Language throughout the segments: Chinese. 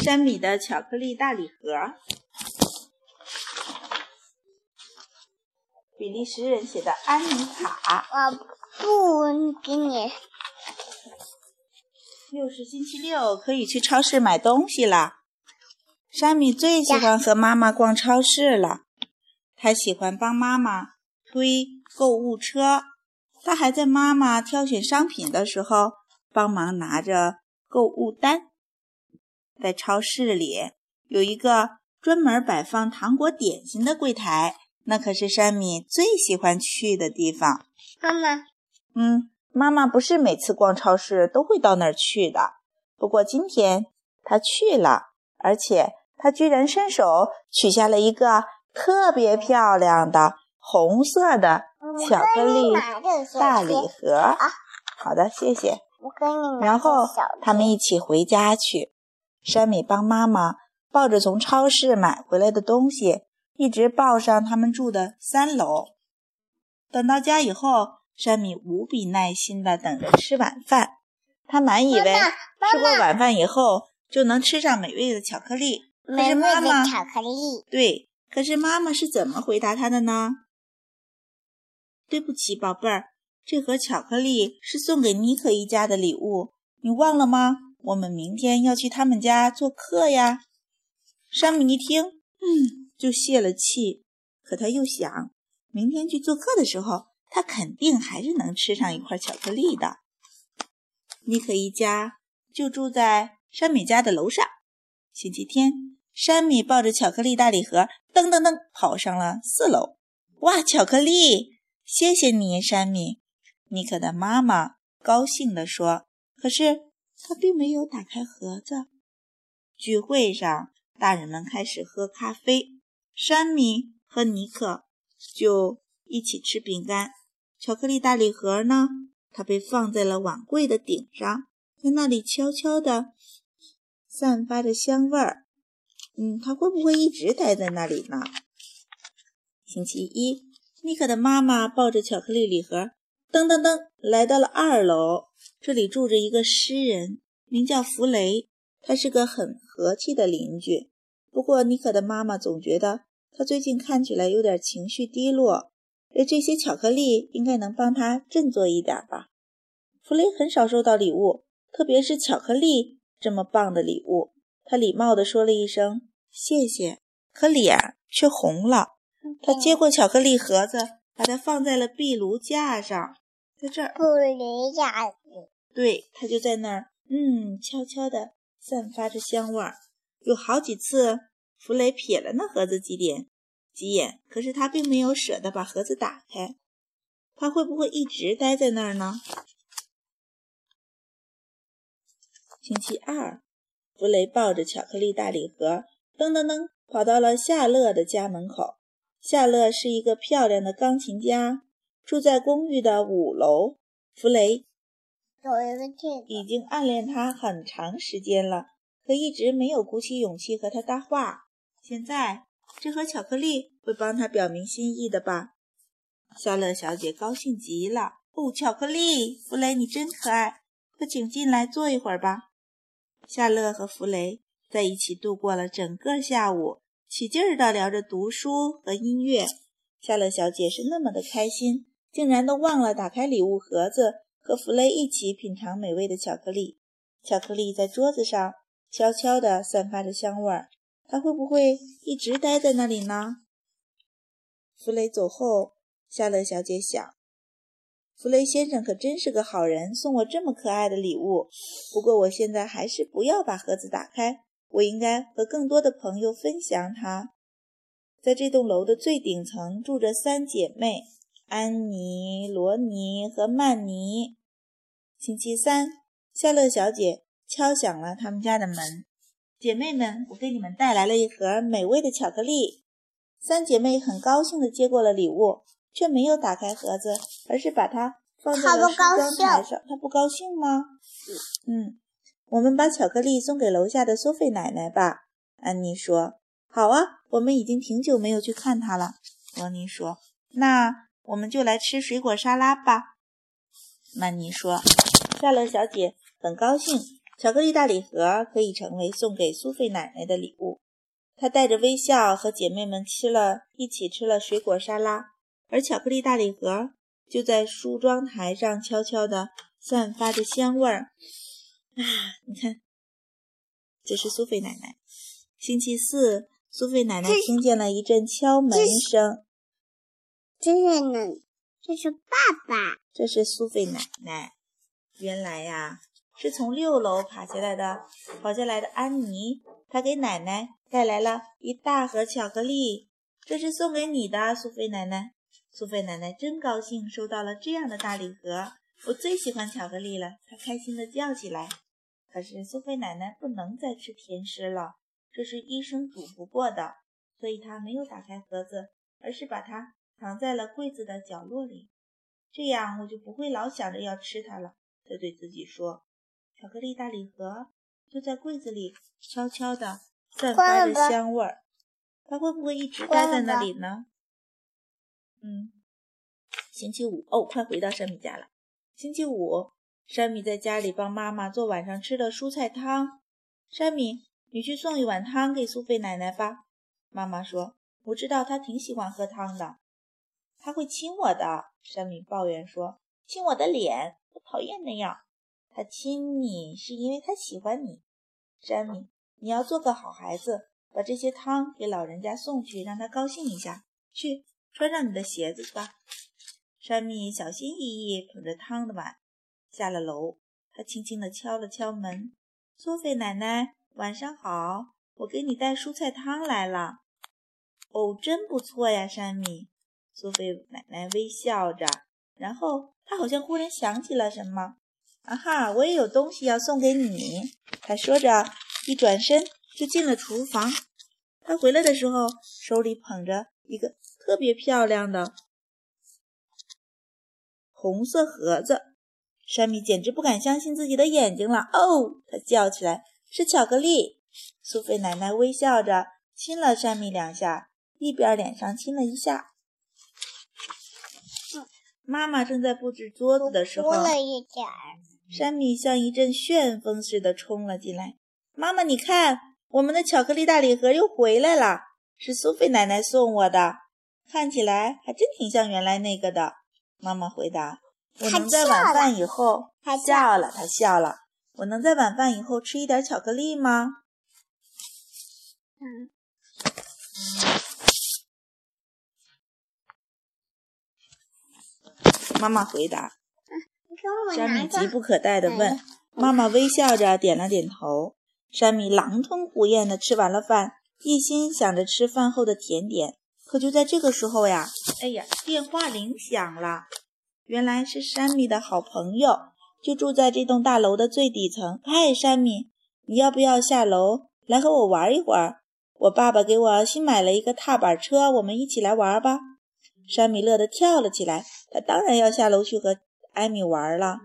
山米的巧克力大礼盒。比利时人写的安妮卡。我不给你。又是星期六，可以去超市买东西了。山米最喜欢和妈妈逛超市了。他喜欢帮妈妈推购物车，他还在妈妈挑选商品的时候帮忙拿着购物单。在超市里有一个专门摆放糖果点心的柜台，那可是山米最喜欢去的地方。妈妈，嗯，妈妈不是每次逛超市都会到那儿去的，不过今天她去了，而且她居然伸手取下了一个特别漂亮的红色的巧克力大礼盒。好的，谢谢。然后他们一起回家去。山米帮妈妈抱着从超市买回来的东西，一直抱上他们住的三楼。等到家以后，山米无比耐心地等着吃晚饭。他满以为吃过晚饭以后就能吃上美味的巧克力。可是妈妈巧克力。对，可是妈妈是怎么回答他的呢？对不起，宝贝儿，这盒巧克力是送给妮可一家的礼物，你忘了吗？我们明天要去他们家做客呀。山姆一听，嗯，就泄了气。可他又想，明天去做客的时候，他肯定还是能吃上一块巧克力的。妮可一家就住在山米家的楼上。星期天，山米抱着巧克力大礼盒，噔噔噔跑上了四楼。哇，巧克力！谢谢你，山米。妮可的妈妈高兴地说。可是。他并没有打开盒子。聚会上，大人们开始喝咖啡，山米和尼克就一起吃饼干。巧克力大礼盒呢？它被放在了碗柜的顶上，在那里悄悄地散发着香味儿。嗯，它会不会一直待在那里呢？星期一，尼克的妈妈抱着巧克力礼盒，噔噔噔来到了二楼。这里住着一个诗人，名叫弗雷。他是个很和气的邻居。不过，妮可的妈妈总觉得他最近看起来有点情绪低落。而这些巧克力应该能帮他振作一点吧。弗雷很少收到礼物，特别是巧克力这么棒的礼物。他礼貌地说了一声谢谢，可脸却红了。他接过巧克力盒子，把它放在了壁炉架上，在这儿。布。对，他就在那儿，嗯，悄悄地散发着香味儿。有好几次，弗雷瞥了那盒子几点几眼，可是他并没有舍得把盒子打开。他会不会一直待在那儿呢？星期二，弗雷抱着巧克力大礼盒，噔噔噔跑到了夏乐的家门口。夏乐是一个漂亮的钢琴家，住在公寓的五楼。弗雷。已经暗恋他很长时间了，可一直没有鼓起勇气和他搭话。现在这盒巧克力会帮他表明心意的吧？夏乐小姐高兴极了。哦，巧克力，弗雷，你真可爱，快请进来坐一会儿吧。夏乐和弗雷在一起度过了整个下午，起劲儿地聊着读书和音乐。夏乐小姐是那么的开心，竟然都忘了打开礼物盒子。和弗雷一起品尝美味的巧克力，巧克力在桌子上悄悄地散发着香味儿。他会不会一直待在那里呢？弗雷走后，夏乐小姐想：弗雷先生可真是个好人，送我这么可爱的礼物。不过我现在还是不要把盒子打开，我应该和更多的朋友分享它。在这栋楼的最顶层住着三姐妹。安妮、罗尼和曼尼。星期三，夏乐小姐敲响了他们家的门。姐妹们，我给你们带来了一盒美味的巧克力。三姐妹很高兴地接过了礼物，却没有打开盒子，而是把它放在了梳妆台上。她不高兴吗？嗯，我们把巧克力送给楼下的苏菲奶奶吧。安妮说：“好啊，我们已经挺久没有去看她了。”罗尼说：“那。”我们就来吃水果沙拉吧，曼妮说。夏洛小姐很高兴，巧克力大礼盒可以成为送给苏菲奶奶的礼物。她带着微笑和姐妹们吃了一起吃了水果沙拉，而巧克力大礼盒就在梳妆台上悄悄地散发着香味儿。啊，你看，这是苏菲奶奶。星期四，苏菲奶奶听见了一阵敲门声。这是呢，这是爸爸，这是苏菲奶奶。原来呀。是从六楼爬下来的，跑下来的安妮，她给奶奶带来了一大盒巧克力，这是送给你的，苏菲奶奶。苏菲奶奶真高兴，收到了这样的大礼盒。我最喜欢巧克力了，她开心地叫起来。可是苏菲奶奶不能再吃甜食了，这是医生嘱咐过的，所以她没有打开盒子，而是把它藏在了柜子的角落里。这样我就不会老想着要吃它了，他对自己说。巧克力大礼盒就在柜子里，悄悄地散发着香味儿。它会不会一直待在那里呢？嗯，星期五哦，快回到山米家了。星期五，山米在家里帮妈妈做晚上吃的蔬菜汤。山米，你去送一碗汤给苏菲奶奶吧。妈妈说：“我知道她挺喜欢喝汤的。”他会亲我的。山米抱怨说：“亲我的脸，我讨厌那样。”他亲你是因为他喜欢你，山米，你要做个好孩子，把这些汤给老人家送去，让他高兴一下。去，穿上你的鞋子吧。山米小心翼翼捧着汤的碗下了楼，他轻轻地敲了敲门：“苏菲奶奶，晚上好，我给你带蔬菜汤来了。”哦，真不错呀，山米。苏菲奶奶微笑着，然后她好像忽然想起了什么。啊哈！我也有东西要送给你。他说着，一转身就进了厨房。他回来的时候，手里捧着一个特别漂亮的红色盒子。山米简直不敢相信自己的眼睛了。哦，他叫起来：“是巧克力！”苏菲奶奶微笑着亲了山米两下，一边脸上亲了一下。妈妈正在布置桌子的时候，了一点儿。山米像一阵旋风似的冲了进来。妈妈，你看，我们的巧克力大礼盒又回来了，是苏菲奶奶送我的，看起来还真挺像原来那个的。妈妈回答：“我能在晚饭以后。”他笑了，他笑了。我能在晚饭以后吃一点巧克力吗？嗯。妈妈回答。山米急不可待地问：“妈妈微笑着点了点头。”山米狼吞虎咽地吃完了饭，一心想着吃饭后的甜点。可就在这个时候呀，哎呀，电话铃响了。原来是山米的好朋友，就住在这栋大楼的最底层。嗨，山米，你要不要下楼来和我玩一会儿？我爸爸给我新买了一个踏板车，我们一起来玩吧。山米乐得跳了起来，他当然要下楼去和。艾米玩了，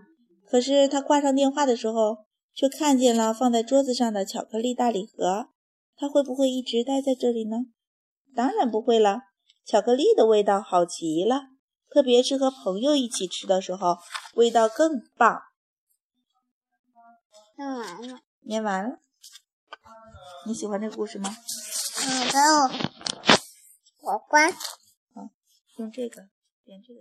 可是他挂上电话的时候，却看见了放在桌子上的巧克力大礼盒。他会不会一直待在这里呢？当然不会了。巧克力的味道好极了，特别是和朋友一起吃的时候，味道更棒。念完了。念完了。你喜欢这个故事吗？嗯，等我，我关。用这个，点这个。